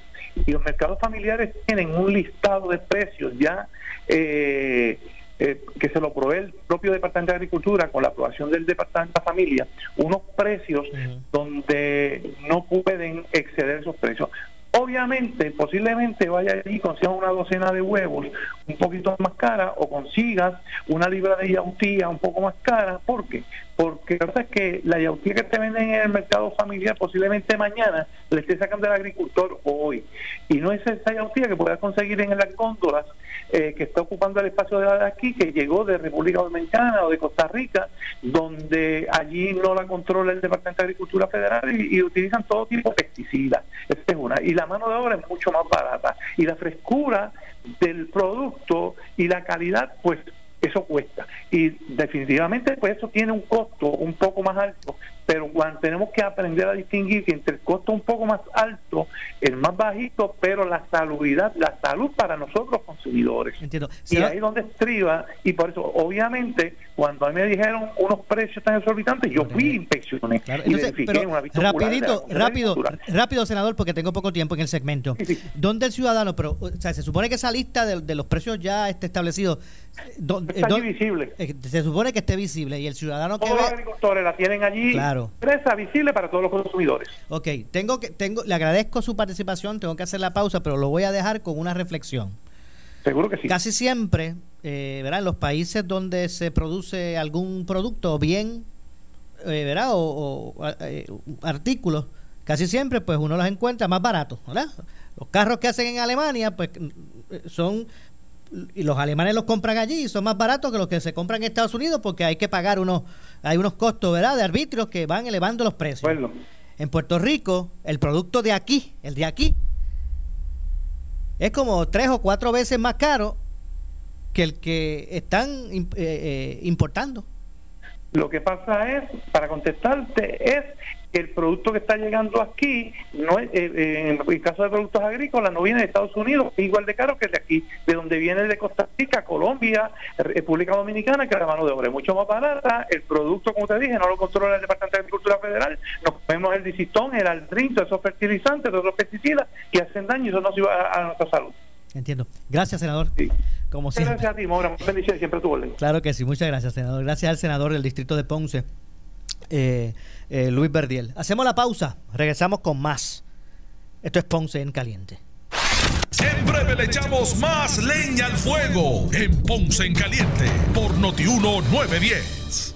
Y los mercados familiares tienen un listado de precios ya eh, eh, que se lo provee el propio Departamento de Agricultura con la aprobación del Departamento de Familia, unos precios donde no pueden exceder esos precios. Obviamente, posiblemente vaya allí y consigas una docena de huevos un poquito más cara o consigas una libra de yautía un poco más cara. ¿Por qué? Porque la verdad es que la yautía que te venden en el mercado familiar posiblemente mañana le esté sacando el agricultor hoy. Y no es esa yautía que puedas conseguir en las góndolas eh, que está ocupando el espacio de aquí, que llegó de República Dominicana o de Costa Rica, donde allí no la controla el Departamento de Agricultura Federal y, y utilizan todo tipo de pesticidas. Esa es una. Y la mano de obra es mucho más barata. Y la frescura del producto y la calidad, pues eso cuesta. Y definitivamente, pues eso tiene un costo un poco más alto. Pero cuando tenemos que aprender a distinguir que entre el costo un poco más alto, el más bajito, pero la salubridad, la salud para nosotros consumidores. Entiendo. Y ahí donde estriba, y por eso, obviamente, cuando a mí me dijeron unos precios tan exorbitantes, yo fui y inspeccioné y Entonces, pero una rapidito, rápido, rápido, senador, porque tengo poco tiempo en el segmento. ¿Dónde el ciudadano, pero, o sea, se supone que esa lista de, de los precios ya esté establecido, do- eh, Está allí visible. eh, se supone que esté visible y el ciudadano que Todos los ve, agricultores la tienen allí, Claro. Presa visible para todos los consumidores. ok, tengo que, tengo, le agradezco su participación, tengo que hacer la pausa, pero lo voy a dejar con una reflexión. Seguro que sí. Casi siempre, eh, ¿verdad? En los países donde se produce algún producto o bien, eh, ¿verdad? O, o, eh, artículos, casi siempre, pues uno los encuentra más baratos, ¿verdad? Los carros que hacen en Alemania, pues son y los alemanes los compran allí y son más baratos que los que se compran en Estados Unidos porque hay que pagar unos hay unos costos verdad de arbitrios que van elevando los precios. En Puerto Rico el producto de aquí el de aquí es como tres o cuatro veces más caro que el que están eh, eh, importando. Lo que pasa es, para contestarte, es el producto que está llegando aquí, no es, eh, eh, en el caso de productos agrícolas, no viene de Estados Unidos, es igual de caro que el de aquí, de donde viene de Costa Rica, Colombia, República Dominicana, que la mano de obra es mucho más barata. El producto, como te dije, no lo controla el Departamento de Agricultura Federal. Nos comemos el disitón, el aldrin, todos esos fertilizantes, todos esos pesticidas que hacen daño y eso nos lleva a, a nuestra salud. entiendo gracias senador como Muchas siempre gracias a ti, Maura. Bendiciones siempre a tu orden. Claro que sí, muchas gracias, senador. Gracias al senador del distrito de Ponce, eh, eh, Luis Verdiel. Hacemos la pausa, regresamos con más. Esto es Ponce en Caliente. En breve le echamos más leña al fuego en Ponce en Caliente por Notiuno 910.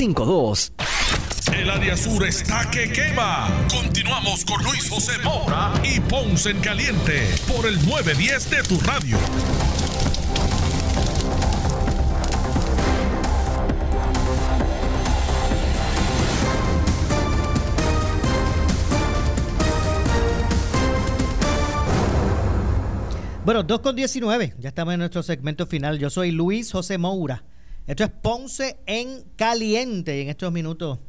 787-642-2452. El área sur está que quema. Continuamos con Luis José Moura y Ponce en Caliente por el 910 de tu radio. Bueno, 2 con 19, ya estamos en nuestro segmento final. Yo soy Luis José Moura. Esto es Ponce en Caliente y en estos minutos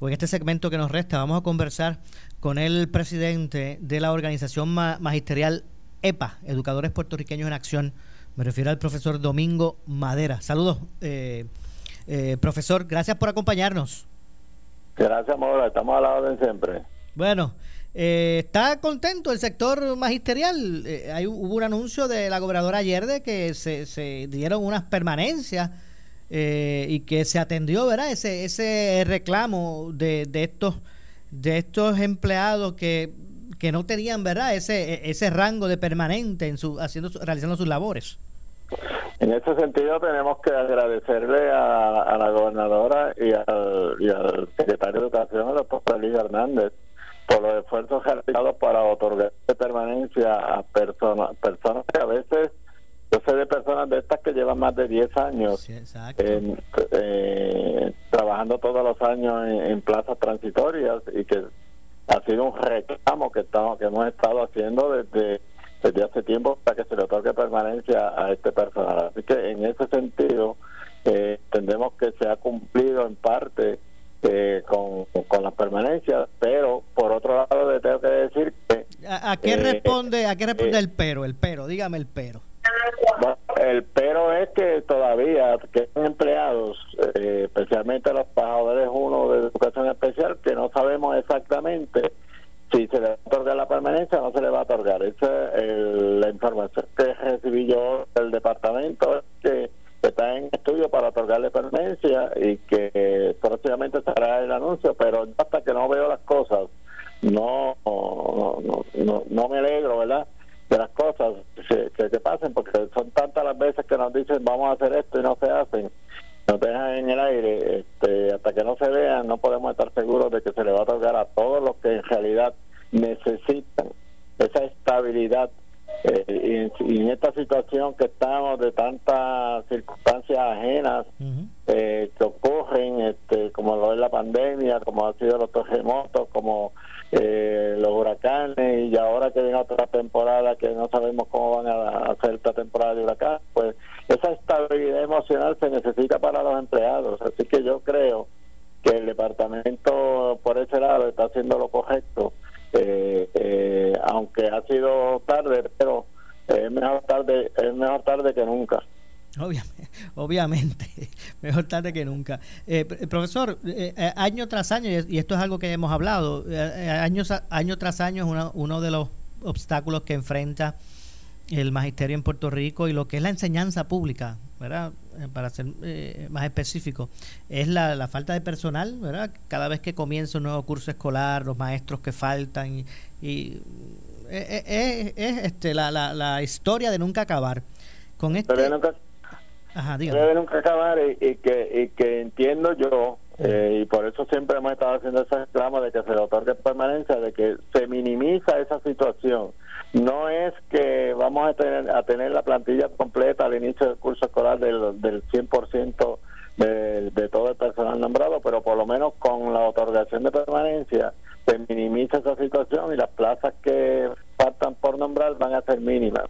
o en este segmento que nos resta, vamos a conversar con el presidente de la organización magisterial EPA, Educadores Puertorriqueños en Acción. Me refiero al profesor Domingo Madera. Saludos, eh, eh, profesor, gracias por acompañarnos. Gracias, Mora, estamos a la orden siempre. Bueno, eh, ¿está contento el sector magisterial? hay, hubo un anuncio de la gobernadora ayer de que se, se dieron unas permanencias y que se atendió, ¿verdad? Ese, ese reclamo de, de estos de estos empleados que que no tenían, ¿verdad?, ese, ese rango de permanente en su, haciendo, realizando sus labores. En ese sentido tenemos que agradecerle a, la gobernadora y al, secretario de Educación, el doctor Luis Hernández, por los esfuerzos realizados para otorgar permanencia a personas, personas que a veces, yo sé de personas de estas que llevan más de 10 años eh, trabajando todos los años en plazas transitorias y que ha sido un reclamo que estamos que hemos estado haciendo desde desde hace tiempo para que se le otorgue permanencia a este personal. Así que en ese sentido eh, entendemos que se ha cumplido en parte eh, con, con las permanencias pero por otro lado le tengo que decir que a, qué eh, responde a qué responde el pero el pero dígame el pero el pero es que todavía que empleados, eh, especialmente los trabajadores uno de educación especial, que no sabemos exactamente si se le va a otorgar la permanencia o no se le va a otorgar. Esa es la información que recibí yo del departamento, que está en estudio para otorgarle permanencia y que próximamente estará el anuncio, pero hasta que no veo las cosas, no, no, no, no me alegro, ¿verdad? De las cosas que, que, pasen, porque son tantas las veces que nos dicen vamos a hacer esto y no se hacen, nos dejan en el aire, este, hasta que no se vean no podemos estar seguros de que se le va a otorgar a todos los que en realidad necesitan esa estabilidad eh, y, en esta situación que estamos de tantas circunstancias ajenas eh, que ocurren, este, como lo es la pandemia, como ha sido los terremotos, como eh, los huracanes y ahora que viene otra temporada que no sabemos cómo van a hacer esta temporada de huracán, pues esa estabilidad emocional se necesita para los empleados. Así que yo creo que el departamento por ese lado está haciendo lo correcto, eh, eh, aunque ha sido tarde, pero es mejor tarde, es mejor tarde que nunca. Obviamente, mejor tarde que nunca. Eh, profesor, eh, eh, año tras año, y esto es algo que hemos hablado, año, año tras año es uno, uno de los obstáculos que enfrenta el magisterio en Puerto Rico y lo que es la enseñanza pública, ¿verdad? Para ser más específico, es la, falta de personal, ¿verdad? Cada vez que comienza un nuevo curso escolar, los maestros que faltan y, es, este, la, la, la, historia de nunca acabar. Con este, debe nunca acabar y, que, y que entiendo yo, eh, y por eso siempre hemos estado haciendo ese reclamo de que se le otorgue permanencia, de que se minimiza esa situación. No es que vamos a tener, a tener la plantilla completa al inicio del curso escolar del, del 100% de, de todo el personal nombrado, pero por lo menos con la otorgación de permanencia se minimiza esa situación y las plazas que faltan por nombrar van a ser mínimas.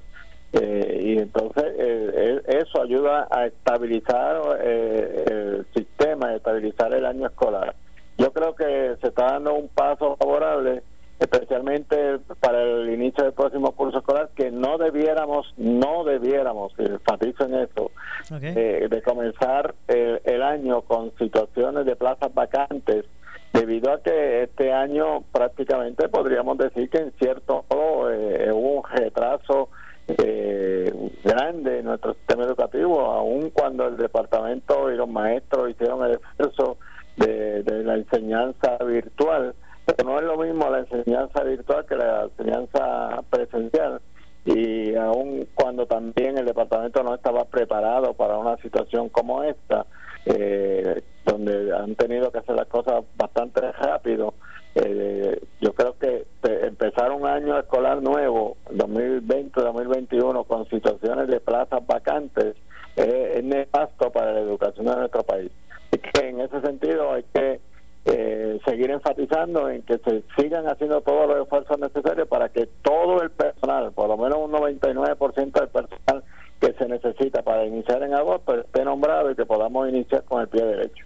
Eh, y entonces eh, eso ayuda a estabilizar eh, el sistema, a estabilizar el año escolar. Yo creo que se está dando un paso favorable, especialmente para el inicio del próximo curso escolar, que no debiéramos, no debiéramos, enfatizo en eso, de comenzar el, año con situaciones de plazas vacantes debido a que este año prácticamente podríamos decir que en cierto modo hubo un retraso eh, grande en nuestro sistema educativo, aun cuando el departamento y los maestros hicieron el esfuerzo de, la enseñanza virtual, pero no es lo mismo la enseñanza virtual que la enseñanza presencial y aun cuando también el departamento no estaba preparado para una situación como esta, eh, donde han tenido que hacer las cosas bastante rápido, eh, yo creo que empezar un año escolar nuevo, 2020-2021, con situaciones de plazas vacantes, es nefasto para la educación de nuestro país. Y que en ese sentido hay que eh, seguir enfatizando en que se sigan haciendo todos los esfuerzos necesarios para que todo el personal, por lo menos un 99% del personal que se necesita para iniciar en agosto, esté nombrado y que podamos iniciar con el pie derecho.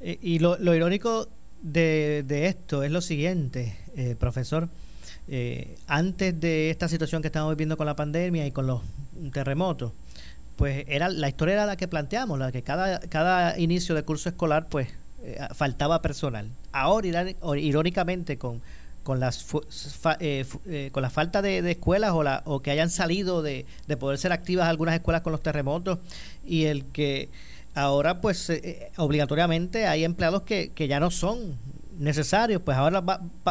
y lo, lo irónico de, de esto es lo siguiente, eh, profesor. Eh, antes de esta situación que estamos viviendo con la pandemia y con los terremotos, pues era la historia era la que planteamos, la que cada, cada inicio de curso escolar pues eh, faltaba personal. Ahora, irónicamente, con, con, las, eh, eh, con la falta de, escuelas o, la, o que hayan salido de, de poder ser activas algunas escuelas con los terremotos y el que ahora pues obligatoriamente hay empleados que, que ya no son necesarios, pues ahora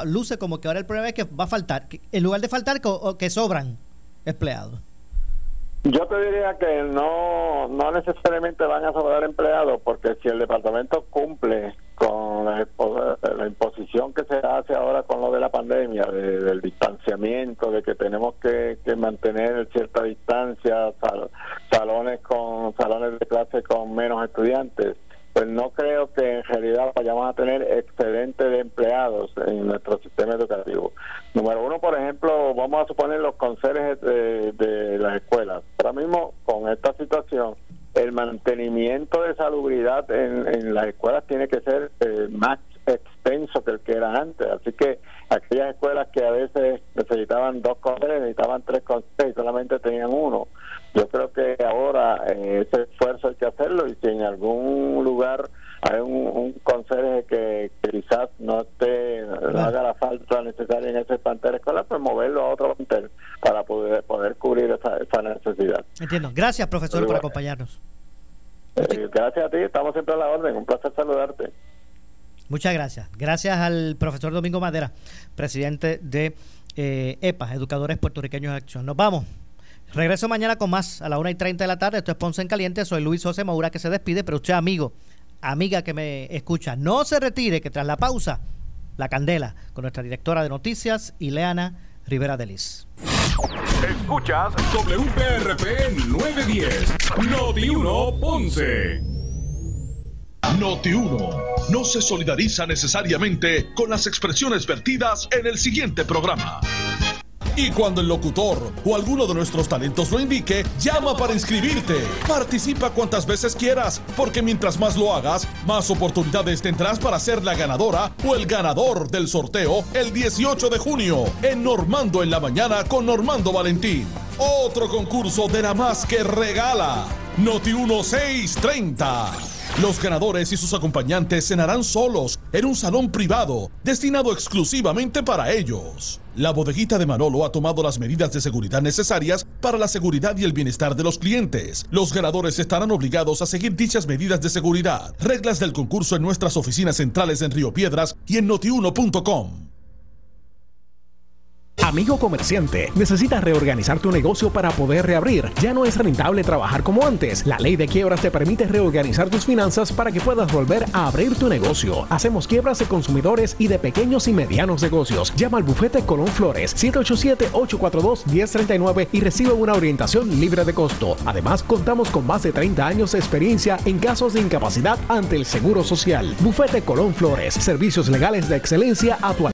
luce como que ahora el problema es que va a faltar, en lugar de faltar, que, que sobran empleados. Yo te diría que no, no necesariamente van a sobrar empleados, porque si el departamento cumple con la, imposición que se hace ahora con lo de la pandemia, del distanciamiento, de que tenemos que, que mantener cierta distancia, salones con salones de clase con menos estudiantes, pues no creo que en realidad vayamos a tener excedente de empleados en nuestro sistema educativo. Número uno, por ejemplo, vamos a suponer los conserjes de, las escuelas. Ahora mismo, con esta situación, el mantenimiento de salubridad en, las escuelas tiene que ser eh, más extenso que el que era antes. Así que aquellas escuelas que a veces necesitaban dos conserjes, necesitaban tres conserjes y solamente tenían uno yo creo que ahora eh, ese esfuerzo hay que hacerlo y si en algún lugar hay un, un conserje que, quizás no esté no haga la falta necesaria en ese plantel escolar pues moverlo a otro plantel para poder poder cubrir esa, esa necesidad. Entiendo. Gracias profesor por acompañarnos. eh, gracias a ti estamos siempre a la orden un placer saludarte. Muchas gracias. Gracias al profesor Domingo Madera presidente de eh, EPA Educadores Puertorriqueños de Acción. Nos vamos Regreso mañana con más a la 1 y 30 de la tarde. Esto es Ponce en Caliente. Soy Luis José Maura que se despide, pero usted, amigo, amiga que me escucha, no se retire, que tras la pausa, la candela con nuestra directora de noticias, Ileana Rivera Delis. Escuchas WPRP 910, Noti 1 Ponce. Noti 1 no se solidariza necesariamente con las expresiones vertidas en el siguiente programa. Y cuando el locutor o alguno de nuestros talentos lo indique, llama para inscribirte. Participa cuantas veces quieras, porque mientras más lo hagas, más oportunidades tendrás para ser la ganadora o el ganador del sorteo el 18 de junio en Normando en la mañana con Normando Valentín. Otro concurso de la más que regala. Noti 1630. Los ganadores y sus acompañantes cenarán solos en un salón privado destinado exclusivamente para ellos. La bodeguita de Manolo ha tomado las medidas de seguridad necesarias para la seguridad y el bienestar de los clientes. Los ganadores estarán obligados a seguir dichas medidas de seguridad. Reglas del concurso en nuestras oficinas centrales en Río Piedras y en notiuno.com. Amigo comerciante, necesitas reorganizar tu negocio para poder reabrir. Ya no es rentable trabajar como antes. La ley de quiebras te permite reorganizar tus finanzas para que puedas volver a abrir tu negocio. Hacemos quiebras de consumidores y de pequeños y medianos negocios. Llama al bufete Colón Flores 787-842-1039 y recibe una orientación libre de costo. Además, contamos con más de 30 años de experiencia en casos de incapacidad ante el Seguro Social. Bufete Colón Flores, servicios legales de excelencia a tu